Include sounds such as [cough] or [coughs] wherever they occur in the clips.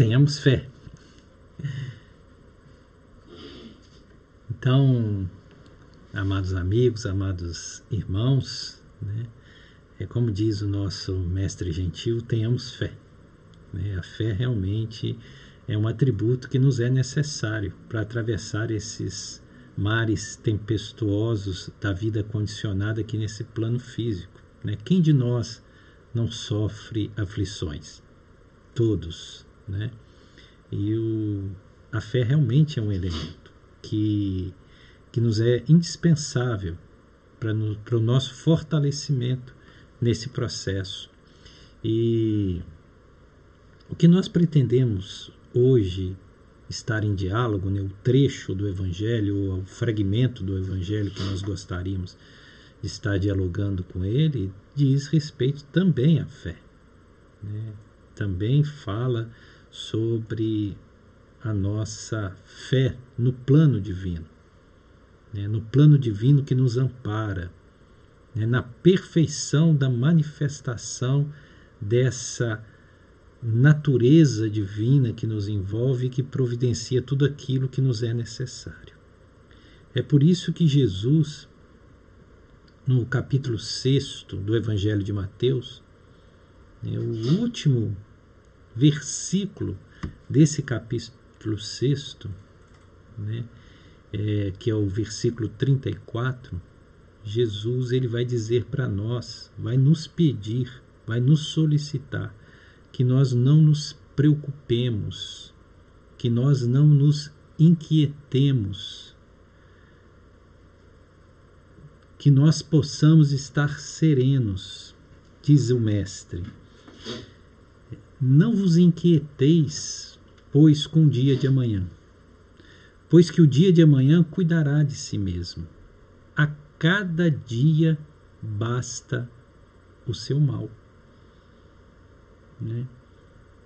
tenhamos fé. Então, amados amigos, amados irmãos, né, é como diz o nosso mestre gentil, tenhamos fé. Né? A fé realmente é um atributo que nos é necessário para atravessar esses mares tempestuosos da vida condicionada aqui nesse plano físico. Né? Quem de nós não sofre aflições? Todos. Né? E o, a fé realmente é um elemento que, que nos é indispensável para o nosso fortalecimento nesse processo. E o que nós pretendemos hoje estar em diálogo, né, o trecho do Evangelho, ou o fragmento do Evangelho que nós gostaríamos de estar dialogando com ele, diz respeito também à fé. Né? Também fala sobre a nossa fé no plano divino, né? no plano divino que nos ampara, né? na perfeição da manifestação dessa natureza divina que nos envolve e que providencia tudo aquilo que nos é necessário. É por isso que Jesus, no capítulo 6 do Evangelho de Mateus, é o último versículo desse capítulo 6, né, é, que é o versículo 34, Jesus ele vai dizer para nós, vai nos pedir, vai nos solicitar que nós não nos preocupemos, que nós não nos inquietemos, que nós possamos estar serenos, diz o Mestre. Não vos inquieteis, pois, com o dia de amanhã, pois que o dia de amanhã cuidará de si mesmo. A cada dia basta o seu mal. Né?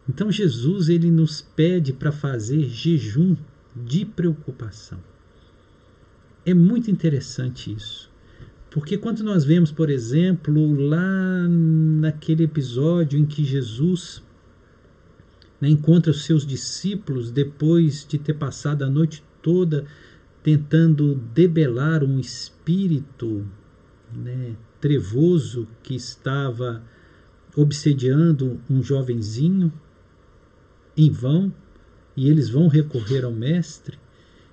Então Jesus ele nos pede para fazer jejum de preocupação. É muito interessante isso. Porque quando nós vemos, por exemplo, lá naquele episódio em que Jesus né, encontra os seus discípulos depois de ter passado a noite toda tentando debelar um espírito né, trevoso que estava obsediando um jovenzinho em vão, e eles vão recorrer ao mestre,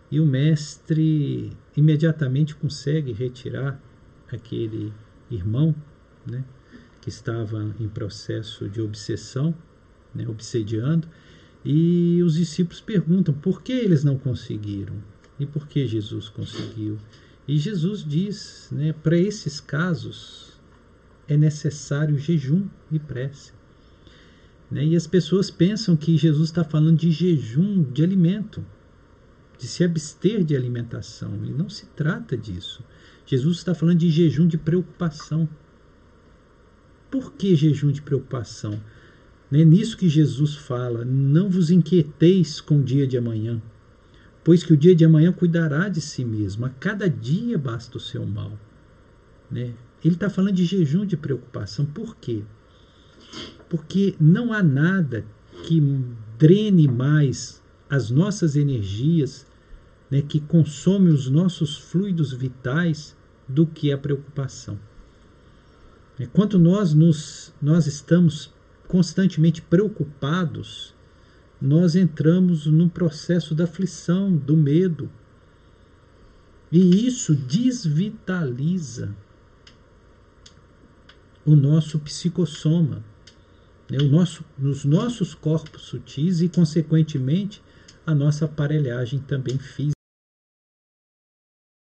e o mestre imediatamente consegue retirar aquele irmão, né, que estava em processo de obsessão, né, obsediando, e os discípulos perguntam por que eles não conseguiram e por que Jesus conseguiu. E Jesus diz, né, para esses casos, é necessário jejum e prece. Né? E as pessoas pensam que Jesus está falando de jejum de alimento, de se abster de alimentação. E não se trata disso. Jesus está falando de jejum de preocupação. Por que jejum de preocupação? É nisso que Jesus fala: não vos inquieteis com o dia de amanhã, pois que o dia de amanhã cuidará de si mesmo. A cada dia basta o seu mal. Né? Ele está falando de jejum de preocupação. Por quê? Porque não há nada que drene mais as nossas energias, né, que consome os nossos fluidos vitais, do que a preocupação. Enquanto nós, nos, nós estamos constantemente preocupados, nós entramos num processo da aflição, do medo. E isso desvitaliza o nosso psicossoma, né, o nosso, nos nossos corpos sutis e, consequentemente, a nossa aparelhagem também física.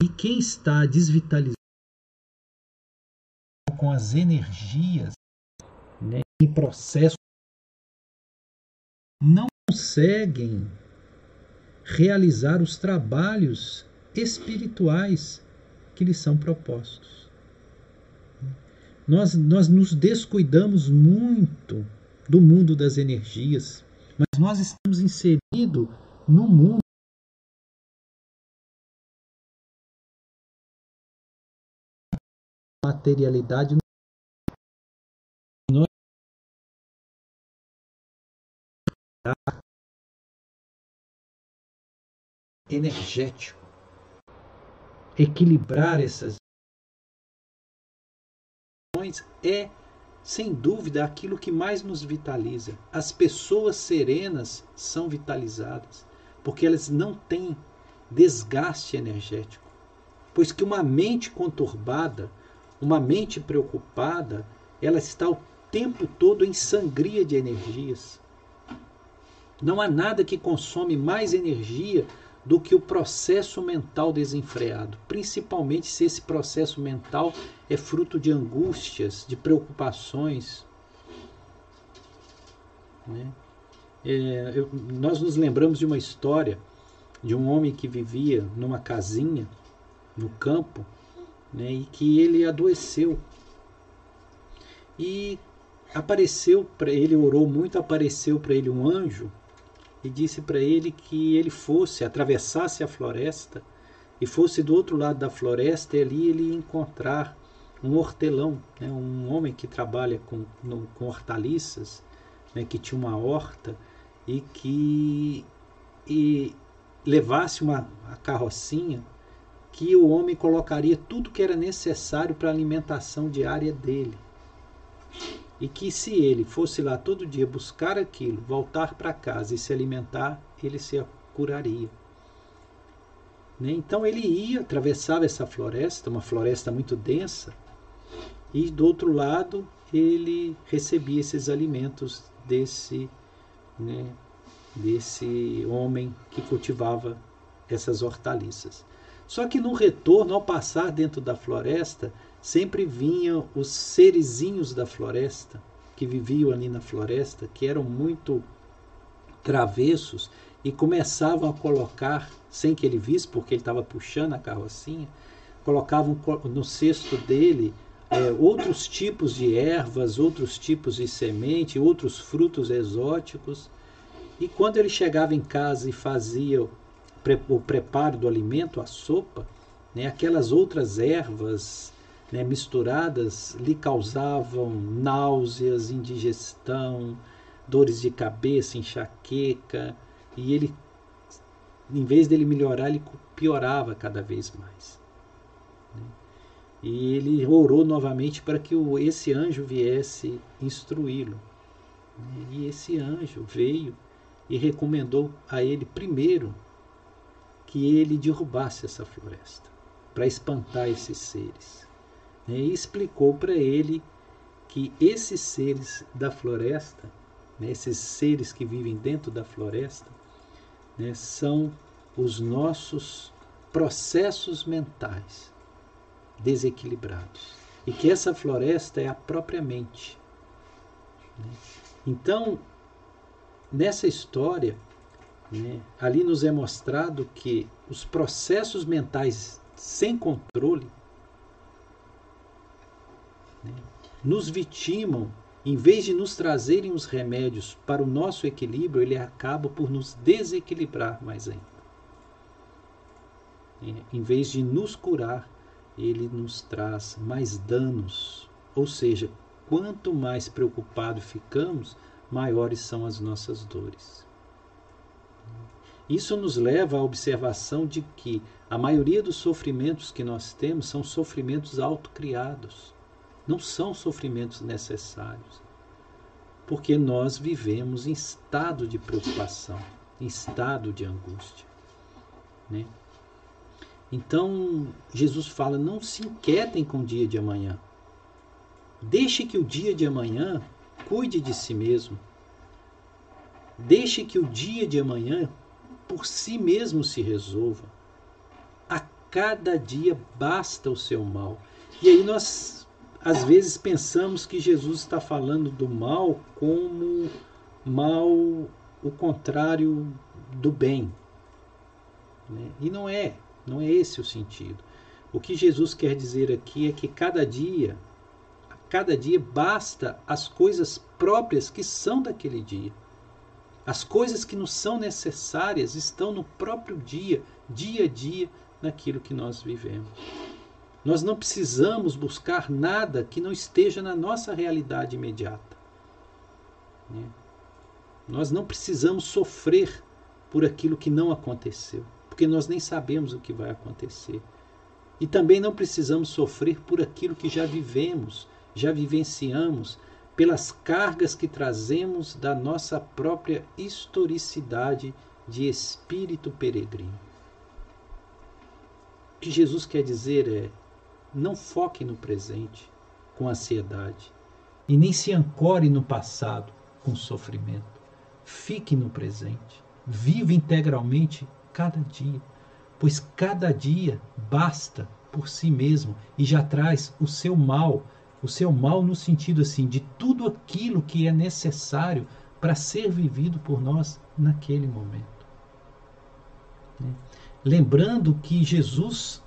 E quem está desvitalizado com as energias né, em processo não conseguem realizar os trabalhos espirituais que lhes são propostos. Nós, nós nos descuidamos muito do mundo das energias, mas nós estamos inseridos no mundo materialidade energético. Equilibrar essas é, sem dúvida, aquilo que mais nos vitaliza. As pessoas serenas são vitalizadas, porque elas não têm desgaste energético. Pois que uma mente conturbada, uma mente preocupada, ela está o tempo todo em sangria de energias. Não há nada que consome mais energia do que o processo mental desenfreado, principalmente se esse processo mental é fruto de angústias, de preocupações. Né? É, eu, nós nos lembramos de uma história de um homem que vivia numa casinha no campo né, e que ele adoeceu. E apareceu para ele, orou muito, apareceu para ele um anjo e disse para ele que ele fosse, atravessasse a floresta e fosse do outro lado da floresta e ali ele ia encontrar um hortelão, né, um homem que trabalha com, no, com hortaliças, né, que tinha uma horta e que e levasse uma carrocinha que o homem colocaria tudo que era necessário para a alimentação diária dele. E que se ele fosse lá todo dia buscar aquilo, voltar para casa e se alimentar, ele se curaria. Né? Então ele ia, atravessava essa floresta, uma floresta muito densa, e do outro lado ele recebia esses alimentos desse, né, desse homem que cultivava essas hortaliças. Só que no retorno, ao passar dentro da floresta, sempre vinham os serizinhos da floresta, que viviam ali na floresta, que eram muito travessos e começavam a colocar, sem que ele visse, porque ele estava puxando a carrocinha, colocavam no cesto dele é, outros tipos de ervas, outros tipos de semente, outros frutos exóticos. E quando ele chegava em casa e fazia o preparo do alimento, a sopa, né, aquelas outras ervas né, misturadas lhe causavam náuseas, indigestão, dores de cabeça, enxaqueca, e ele, em vez dele melhorar, ele piorava cada vez mais. Né. E ele orou novamente para que esse anjo viesse instruí-lo. Né. E esse anjo veio e recomendou a ele primeiro que ele derrubasse essa floresta para espantar esses seres. Né? E explicou para ele que esses seres da floresta, né, esses seres que vivem dentro da floresta, né, são os nossos processos mentais desequilibrados. E que essa floresta é a própria mente. Né? Então, nessa história, né? Ali nos é mostrado que os processos mentais sem controle nos vitimam, em vez de nos trazerem os remédios para o nosso equilíbrio, ele acaba por nos desequilibrar mais ainda. É, em vez de nos curar, ele nos traz mais danos. Ou seja, quanto mais preocupado ficamos, maiores são as nossas dores. Isso nos leva à observação de que a maioria dos sofrimentos que nós temos são sofrimentos autocriados, não são sofrimentos necessários, porque nós vivemos em estado de preocupação, em estado de angústia. Né? Então, Jesus fala: não se inquietem com o dia de amanhã. Deixe que o dia de amanhã cuide de si mesmo. Deixe que o dia de amanhã por si mesmo se resolva. A cada dia basta o seu mal. E aí nós às vezes pensamos que Jesus está falando do mal como mal o contrário do bem. Né? E não é, não é esse o sentido. O que Jesus quer dizer aqui é que cada dia, cada dia basta as coisas próprias que são daquele dia. As coisas que nos são necessárias estão no próprio dia, dia a dia, naquilo que nós vivemos. Nós não precisamos buscar nada que não esteja na nossa realidade imediata. Né? Nós não precisamos sofrer por aquilo que não aconteceu, porque nós nem sabemos o que vai acontecer. E também não precisamos sofrer por aquilo que já vivemos, já vivenciamos, pelas cargas que trazemos da nossa própria historicidade de espírito peregrino. O que Jesus quer dizer é: não foque no presente com ansiedade e nem se ancore no passado com sofrimento. Fique no presente. Viva integralmente cada dia, pois cada dia basta por si mesmo e já traz o seu mal, o seu mal no sentido assim de tudo aquilo que é necessário para ser vivido por nós naquele momento. Né? Lembrando que Jesus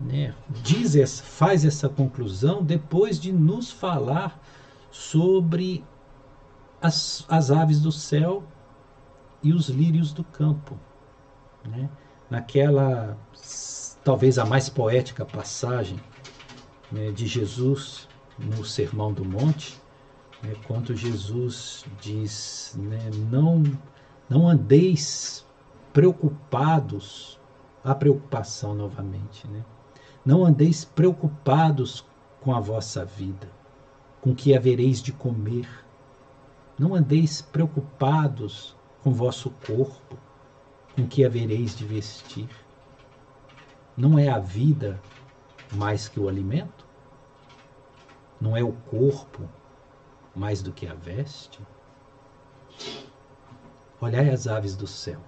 né, diz, faz essa conclusão depois de nos falar sobre as, as aves do céu e os lírios do campo. Né? Naquela, talvez a mais poética passagem né, de Jesus no Sermão do Monte, né, quando Jesus diz: né, não, não andeis preocupados, a preocupação novamente, né? Não andeis preocupados com a vossa vida, com que havereis de comer. Não andeis preocupados com vosso corpo, com que havereis de vestir. Não é a vida mais que o alimento? Não é o corpo mais do que a veste? Olhai as aves do céu.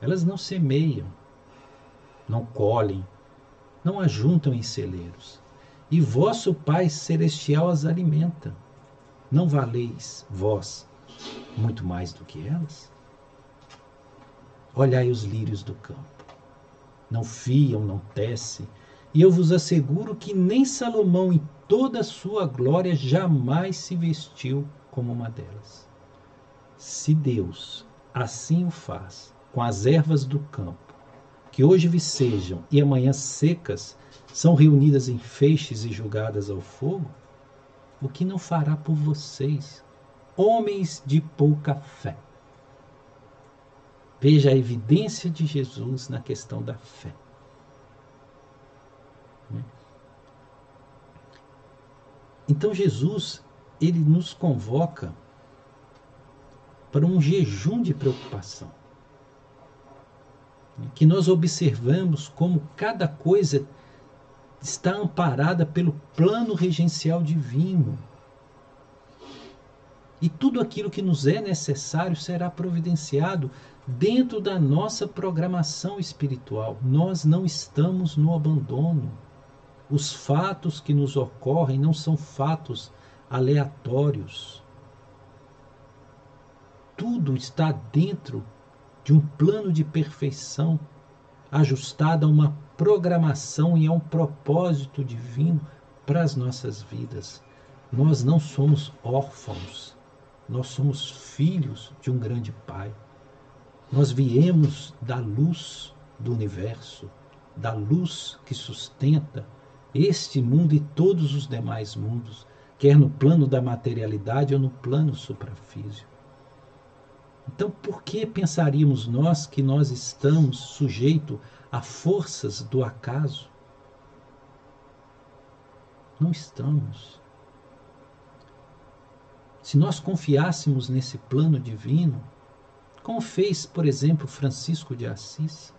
Elas não semeiam, não colhem, não ajuntam em celeiros. E vosso Pai Celestial as alimenta. Não valeis vós muito mais do que elas? Olhai os lírios do campo. Não fiam, não tecem, e eu vos asseguro que nem Salomão, em toda a sua glória, jamais se vestiu como uma delas. Se Deus assim o faz com as ervas do campo, que hoje vicejam e amanhã secas, são reunidas em feixes e julgadas ao fogo, o que não fará por vocês, homens de pouca fé? Veja a evidência de Jesus na questão da fé. Então Jesus, ele nos convoca para um jejum de preocupação. Que nós observamos como cada coisa está amparada pelo plano regencial divino. E tudo aquilo que nos é necessário será providenciado dentro da nossa programação espiritual. Nós não estamos no abandono. Os fatos que nos ocorrem não são fatos aleatórios. Tudo está dentro de um plano de perfeição, ajustado a uma programação e a um propósito divino para as nossas vidas. Nós não somos órfãos, nós somos filhos de um grande Pai. Nós viemos da luz do universo, da luz que sustenta este mundo e todos os demais mundos, quer no plano da materialidade ou no plano suprafísico. Então, por que pensaríamos nós que nós estamos sujeitos a forças do acaso? Não estamos. Se nós confiássemos nesse plano divino, como fez, por exemplo, Francisco de Assis,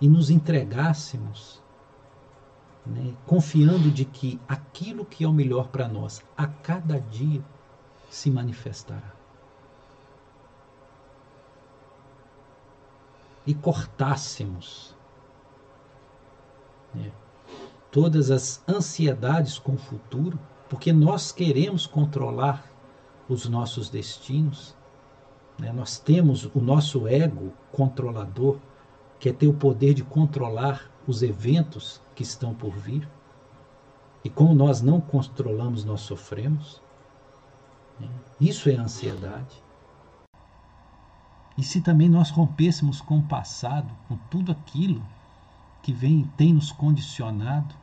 e nos entregássemos né, confiando de que aquilo que é o melhor para nós a cada dia se manifestará. E cortássemos né, todas as ansiedades com o futuro, porque nós queremos controlar os nossos destinos. Né? Nós temos o nosso ego controlador, que é ter o poder de controlar os eventos que estão por vir. E como nós não controlamos, nós sofremos. Né? Isso é ansiedade. E se também nós rompêssemos com o passado, com tudo aquilo que vem tem nos condicionado,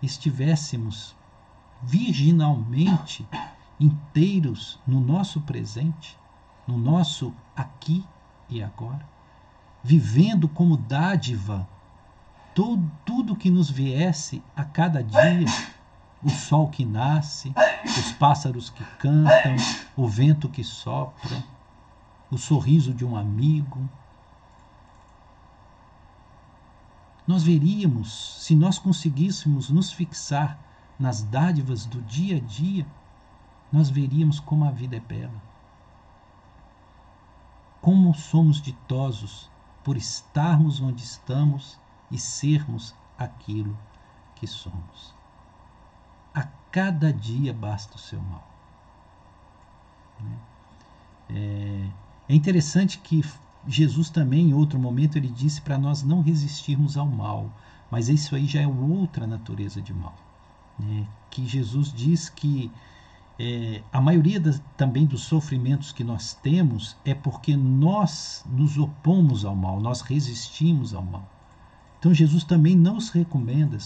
estivéssemos virginalmente inteiros no nosso presente, no nosso aqui e agora, vivendo como dádiva todo, tudo que nos viesse a cada dia, o sol que nasce, os pássaros que cantam, o vento que sopra, o sorriso de um amigo. Nós veríamos, se nós conseguíssemos nos fixar nas dádivas do dia a dia, nós veríamos como a vida é bela. Como somos ditosos por estarmos onde estamos e sermos aquilo que somos. A cada dia basta o seu mal. Né? É, é interessante que Jesus também, em outro momento, ele disse para nós não resistirmos ao mal, mas isso aí já é outra natureza de mal. Né? Que Jesus diz que é, a maioria das, também dos sofrimentos que nós temos é porque nós nos opomos ao mal, nós resistimos ao mal. Então Jesus também nos recomenda,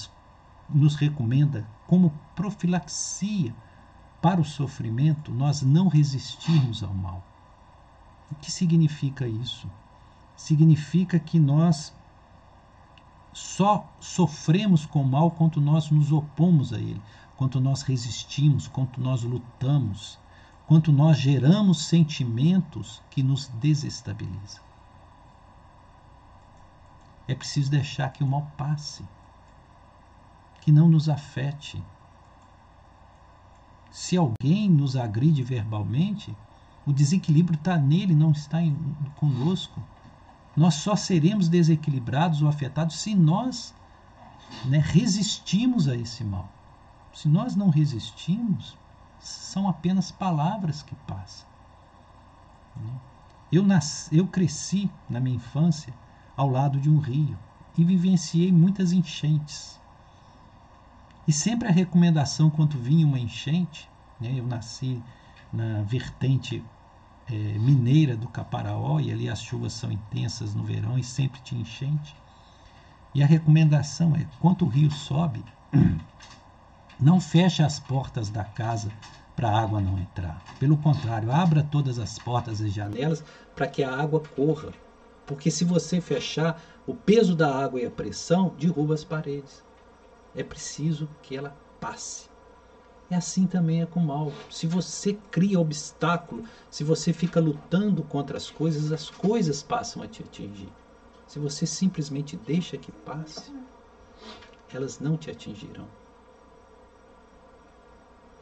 nos recomenda como profilaxia para o sofrimento, nós não resistirmos ao mal. O que significa isso? Significa que nós só sofremos com o mal quando nós nos opomos a ele quanto nós resistimos, quanto nós lutamos, quanto nós geramos sentimentos que nos desestabilizam. É preciso deixar que o mal passe, que não nos afete. Se alguém nos agride verbalmente, o desequilíbrio está nele, não está em, conosco. Nós só seremos desequilibrados ou afetados se nós né, resistimos a esse mal. Se nós não resistimos, são apenas palavras que passam. Eu, nasci, eu cresci na minha infância ao lado de um rio e vivenciei muitas enchentes. E sempre a recomendação quando vinha uma enchente, né, eu nasci na vertente é, mineira do Caparaó, e ali as chuvas são intensas no verão e sempre tinha enchente. E a recomendação é: quando o rio sobe, [clears throat] Não feche as portas da casa para a água não entrar. Pelo contrário, abra todas as portas e janelas para que a água corra. Porque se você fechar, o peso da água e a pressão derruba as paredes. É preciso que ela passe. É assim também é com o mal. Se você cria obstáculo, se você fica lutando contra as coisas, as coisas passam a te atingir. Se você simplesmente deixa que passe, elas não te atingirão.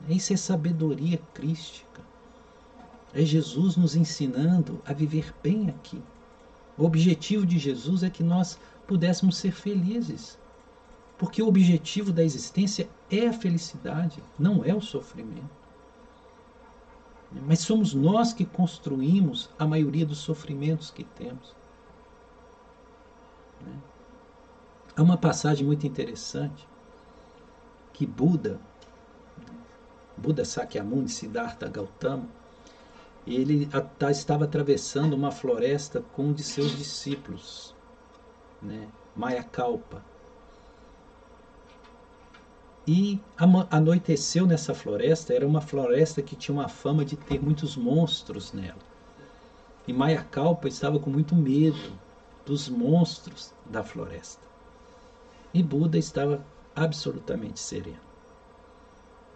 Isso é sabedoria crística. É Jesus nos ensinando a viver bem aqui. O objetivo de Jesus é que nós pudéssemos ser felizes. Porque o objetivo da existência é a felicidade, não é o sofrimento. Mas somos nós que construímos a maioria dos sofrimentos que temos. Há uma passagem muito interessante que Buda Buda Sakyamuni Siddhartha Gautama, ele estava atravessando uma floresta com um de seus discípulos, né, Mayakalpa. E anoiteceu nessa floresta, era uma floresta que tinha uma fama de ter muitos monstros nela. E Mayakalpa estava com muito medo dos monstros da floresta. E Buda estava absolutamente sereno.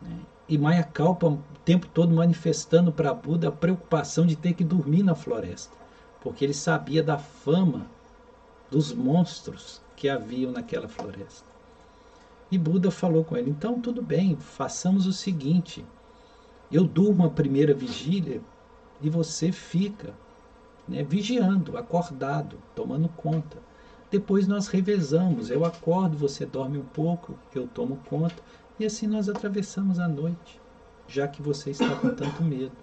Né? E Maia Kalpa o tempo todo manifestando para Buda a preocupação de ter que dormir na floresta, porque ele sabia da fama dos monstros que haviam naquela floresta. E Buda falou com ele: então tudo bem, façamos o seguinte: eu durmo a primeira vigília e você fica né, vigiando, acordado, tomando conta. Depois nós revezamos. Eu acordo, você dorme um pouco, eu tomo conta. E assim nós atravessamos a noite, já que você está com tanto [coughs] medo.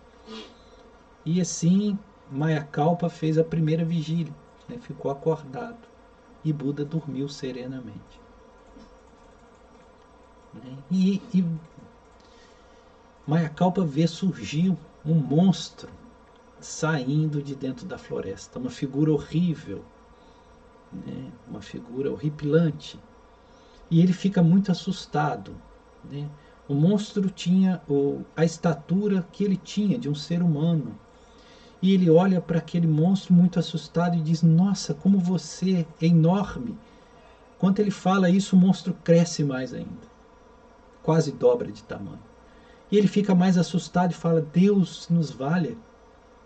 E assim Mayakalpa fez a primeira vigília, né? ficou acordado. E Buda dormiu serenamente. E, e Mayakalpa vê surgir um monstro saindo de dentro da floresta, uma figura horrível, né? uma figura horripilante. E ele fica muito assustado, né? O monstro tinha o, a estatura que ele tinha de um ser humano. e ele olha para aquele monstro muito assustado e diz: Nossa, como você é enorme! Quando ele fala isso, o monstro cresce mais ainda, quase dobra de tamanho. E ele fica mais assustado e fala: Deus nos valha,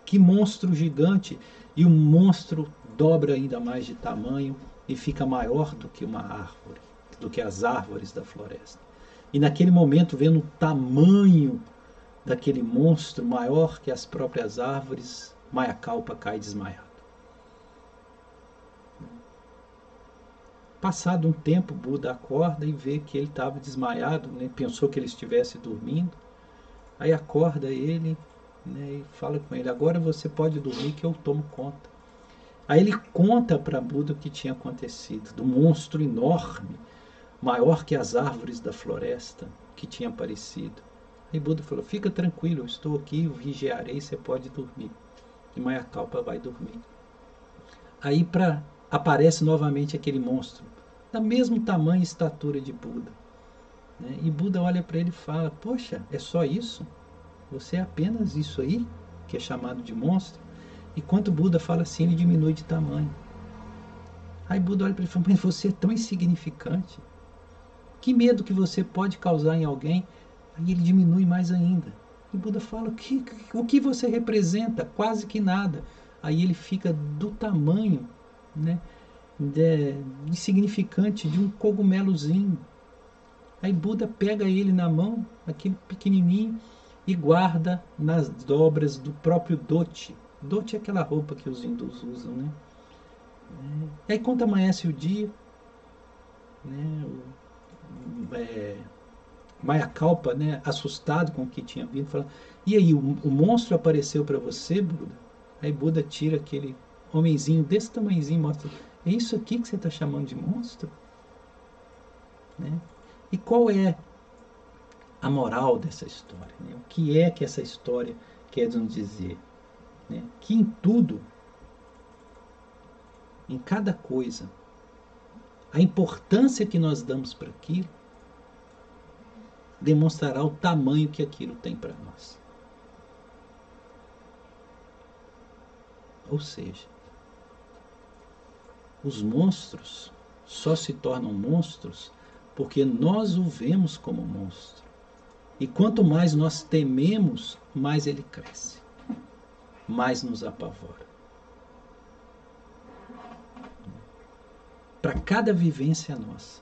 que monstro gigante! E o monstro dobra ainda mais de tamanho e fica maior do que uma árvore, do que as árvores da floresta. E naquele momento, vendo o tamanho daquele monstro maior que as próprias árvores, Maiacalpa cai desmaiado. Passado um tempo, Buda acorda e vê que ele estava desmaiado, né? pensou que ele estivesse dormindo. Aí acorda ele né? e fala com ele: Agora você pode dormir que eu tomo conta. Aí ele conta para Buda o que tinha acontecido, do monstro enorme, maior que as árvores da floresta, que tinha aparecido. E Buda falou: Fica tranquilo, eu estou aqui, eu vigiarei, você pode dormir. E Mayakaupa vai dormir. Aí pra, aparece novamente aquele monstro, da mesmo tamanho e estatura de Buda. Né? E Buda olha para ele e fala: Poxa, é só isso? Você é apenas isso aí, que é chamado de monstro? E quando Buda fala assim, ele diminui de tamanho. Aí Buda olha para ele e fala: Mas você é tão insignificante. Que medo que você pode causar em alguém Aí ele diminui mais ainda. E Buda fala: o que, o que você representa? Quase que nada. Aí ele fica do tamanho né, de, insignificante de um cogumelozinho. Aí Buda pega ele na mão, aquele pequenininho, e guarda nas dobras do próprio dote. Dote é aquela roupa que os hindus usam, né? É. Aí quando amanhece o dia, né, o, é, Maiacalpa, né, assustado com o que tinha vindo, falando: E aí, o, o monstro apareceu para você, Buda? Aí Buda tira aquele homenzinho desse tamanhozinho mostra: É isso aqui que você está chamando de monstro? Né? E qual é a moral dessa história? Né? O que é que essa história quer nos dizer? Né? Que em tudo, em cada coisa, a importância que nós damos para aquilo demonstrará o tamanho que aquilo tem para nós. Ou seja, os monstros só se tornam monstros porque nós o vemos como monstro. E quanto mais nós tememos, mais ele cresce, mais nos apavora. Para cada vivência nossa,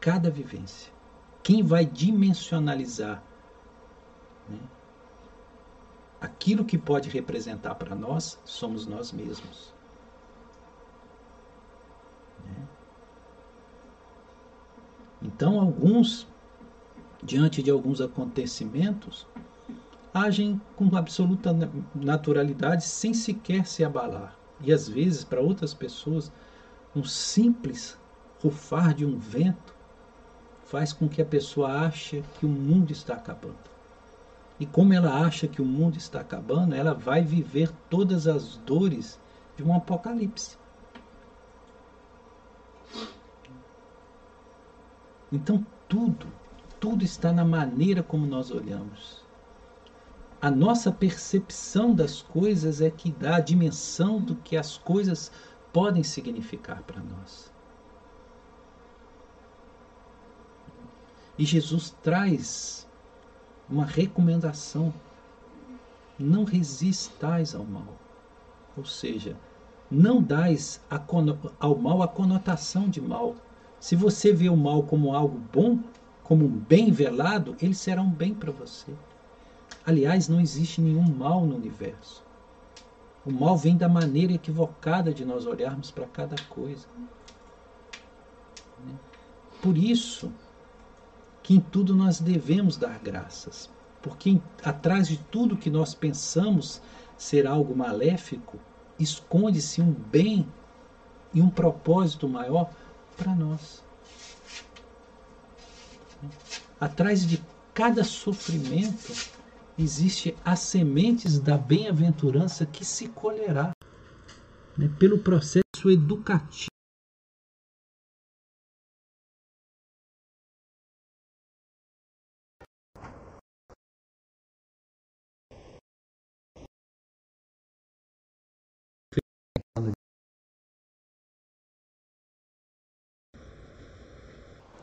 cada vivência, quem vai dimensionalizar né, aquilo que pode representar para nós somos nós mesmos. Né? Então, alguns, diante de alguns acontecimentos, agem com absoluta naturalidade sem sequer se abalar. E às vezes, para outras pessoas, um simples rufar de um vento faz com que a pessoa ache que o mundo está acabando. E como ela acha que o mundo está acabando, ela vai viver todas as dores de um apocalipse. Então tudo, tudo está na maneira como nós olhamos. A nossa percepção das coisas é que dá a dimensão do que as coisas podem significar para nós. E Jesus traz uma recomendação: não resistais ao mal. Ou seja, não dais ao mal a conotação de mal. Se você vê o mal como algo bom, como um bem velado, ele será um bem para você. Aliás, não existe nenhum mal no universo. O mal vem da maneira equivocada de nós olharmos para cada coisa. Por isso, que em tudo nós devemos dar graças, porque atrás de tudo que nós pensamos ser algo maléfico, esconde-se um bem e um propósito maior para nós. Atrás de cada sofrimento existe as sementes da bem-aventurança que se colherá né, pelo processo educativo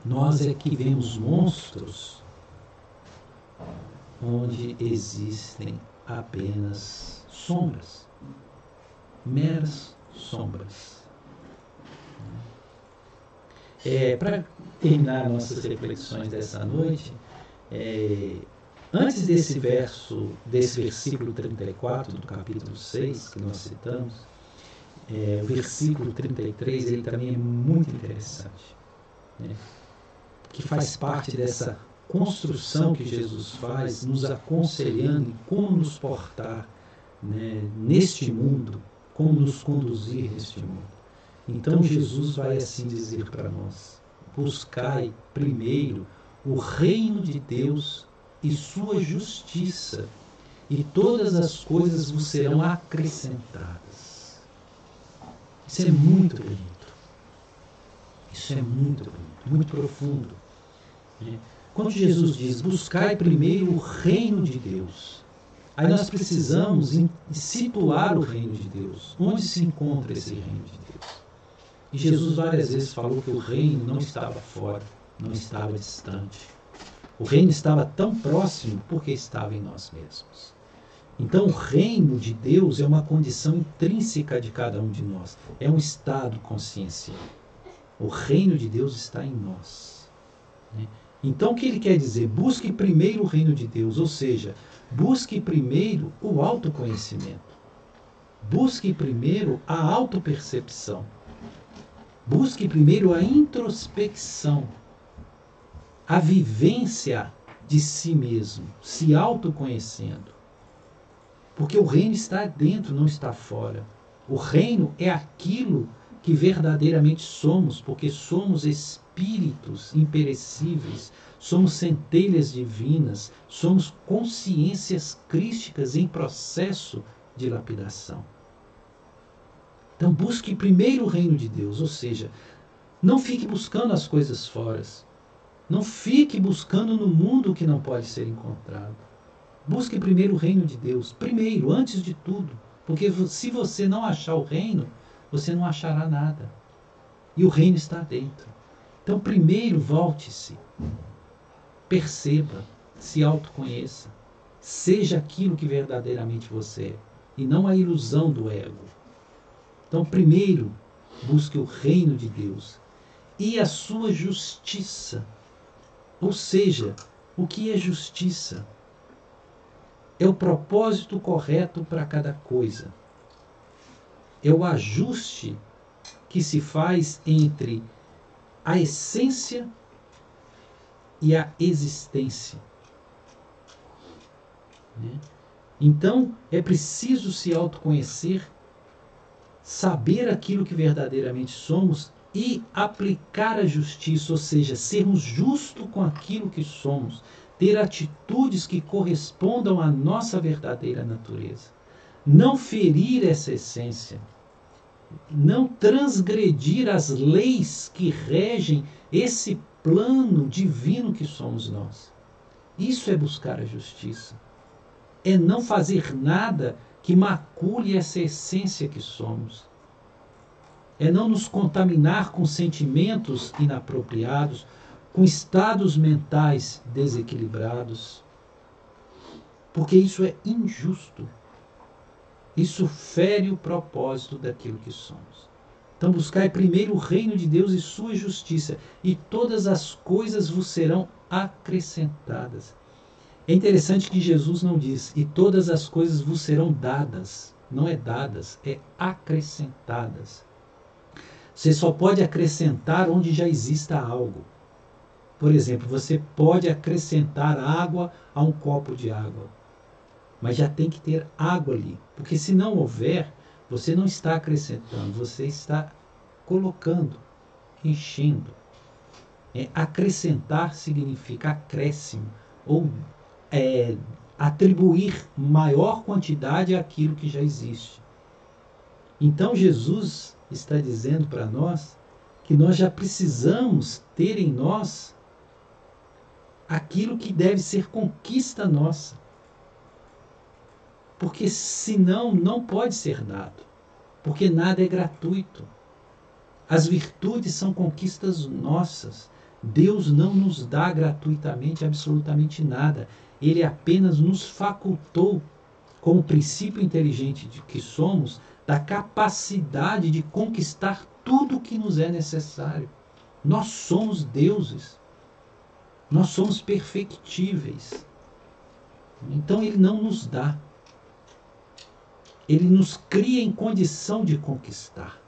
Nós é que vemos monstros onde existem apenas sombras, meras sombras. É, Para terminar nossas reflexões dessa noite, é, antes desse verso, desse versículo 34 do capítulo 6 que nós citamos, é, o versículo 33 ele também é muito interessante, né? Que faz parte dessa construção que Jesus faz, nos aconselhando em como nos portar né, neste mundo, como nos conduzir neste mundo. Então Jesus vai assim dizer para nós: buscai primeiro o reino de Deus e sua justiça, e todas as coisas vos serão acrescentadas. Isso é muito bonito. Isso é muito bonito, muito profundo. Né? Quando Jesus diz, buscai primeiro o reino de Deus, aí nós precisamos situar o reino de Deus. Onde se encontra esse reino de Deus? E Jesus várias vezes falou que o reino não estava fora, não estava distante. O reino estava tão próximo porque estava em nós mesmos. Então, o reino de Deus é uma condição intrínseca de cada um de nós, é um estado consciencial. O reino de Deus está em nós. Né? Então, o que ele quer dizer? Busque primeiro o reino de Deus, ou seja, busque primeiro o autoconhecimento. Busque primeiro a autopercepção. Busque primeiro a introspecção, a vivência de si mesmo, se autoconhecendo. Porque o reino está dentro, não está fora. O reino é aquilo que verdadeiramente somos, porque somos espíritos imperecíveis, somos centelhas divinas, somos consciências crísticas em processo de lapidação. Então busque primeiro o reino de Deus, ou seja, não fique buscando as coisas fora. Não fique buscando no mundo que não pode ser encontrado. Busque primeiro o reino de Deus, primeiro, antes de tudo. Porque se você não achar o reino, você não achará nada. E o reino está dentro. Então, primeiro, volte-se. Perceba, se autoconheça. Seja aquilo que verdadeiramente você é. E não a ilusão do ego. Então, primeiro, busque o reino de Deus e a sua justiça. Ou seja, o que é justiça? É o propósito correto para cada coisa. É o ajuste que se faz entre a essência e a existência. Né? Então, é preciso se autoconhecer saber aquilo que verdadeiramente somos e aplicar a justiça, ou seja, sermos justos com aquilo que somos, ter atitudes que correspondam à nossa verdadeira natureza. Não ferir essa essência, não transgredir as leis que regem esse plano divino que somos nós. Isso é buscar a justiça. É não fazer nada que macule essa essência que somos. É não nos contaminar com sentimentos inapropriados, com estados mentais desequilibrados, porque isso é injusto. Isso fere o propósito daquilo que somos. Então, buscai primeiro o reino de Deus e sua justiça, e todas as coisas vos serão acrescentadas. É interessante que Jesus não diz, e todas as coisas vos serão dadas. Não é dadas, é acrescentadas. Você só pode acrescentar onde já exista algo. Por exemplo, você pode acrescentar água a um copo de água. Mas já tem que ter água ali. Porque se não houver, você não está acrescentando, você está colocando, enchendo. É, acrescentar significa acréscimo ou é, atribuir maior quantidade àquilo que já existe. Então Jesus está dizendo para nós que nós já precisamos ter em nós aquilo que deve ser conquista nossa. Porque senão não pode ser dado. porque nada é gratuito. As virtudes são conquistas nossas. Deus não nos dá gratuitamente absolutamente nada. Ele apenas nos facultou, como princípio inteligente de que somos, da capacidade de conquistar tudo o que nos é necessário. Nós somos deuses. Nós somos perfectíveis. Então ele não nos dá. Ele nos cria em condição de conquistar.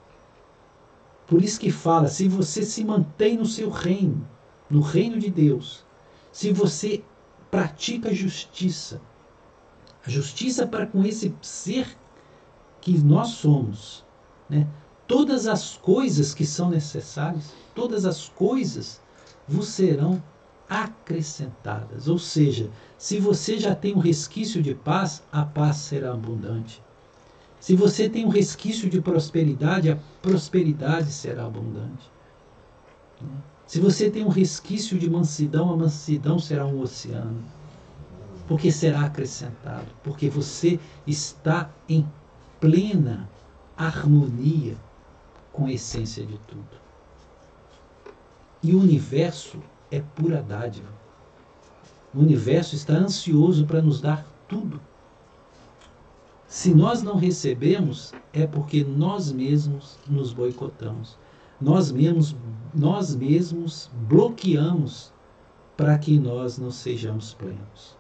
Por isso que fala, se você se mantém no seu reino, no reino de Deus, se você pratica justiça, a justiça para com esse ser que nós somos, né? todas as coisas que são necessárias, todas as coisas vos serão acrescentadas. Ou seja, se você já tem um resquício de paz, a paz será abundante. Se você tem um resquício de prosperidade, a prosperidade será abundante. Se você tem um resquício de mansidão, a mansidão será um oceano. Porque será acrescentado. Porque você está em plena harmonia com a essência de tudo. E o universo é pura dádiva. O universo está ansioso para nos dar tudo. Se nós não recebemos, é porque nós mesmos nos boicotamos. Nós mesmos, nós mesmos bloqueamos para que nós não sejamos plenos.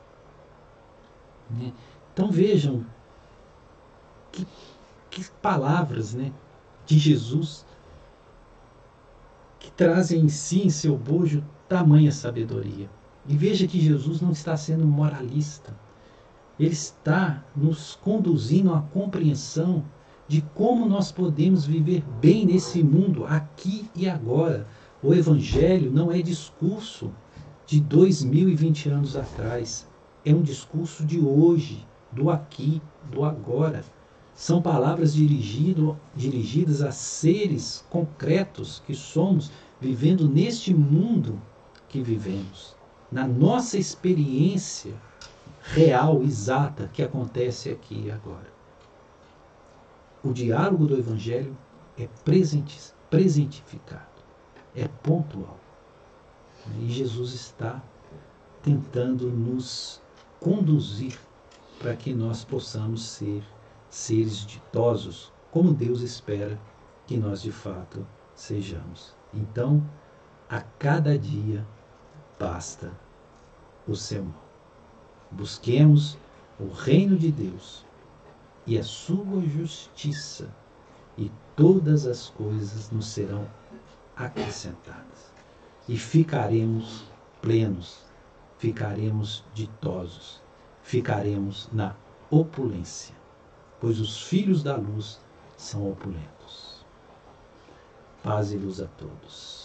Né? Então vejam que, que palavras né, de Jesus que trazem em si, em seu bojo, tamanha sabedoria. E veja que Jesus não está sendo moralista. Ele está nos conduzindo à compreensão de como nós podemos viver bem nesse mundo, aqui e agora. O Evangelho não é discurso de 2020 anos atrás. É um discurso de hoje, do aqui, do agora. São palavras dirigido, dirigidas a seres concretos que somos, vivendo neste mundo que vivemos, na nossa experiência real, exata, que acontece aqui e agora. O diálogo do Evangelho é presentificado, é pontual. E Jesus está tentando nos conduzir para que nós possamos ser seres ditosos, como Deus espera que nós de fato sejamos. Então, a cada dia basta o seu mal. Busquemos o reino de Deus e a sua justiça, e todas as coisas nos serão acrescentadas. E ficaremos plenos, ficaremos ditosos, ficaremos na opulência pois os filhos da luz são opulentos. Paz e luz a todos.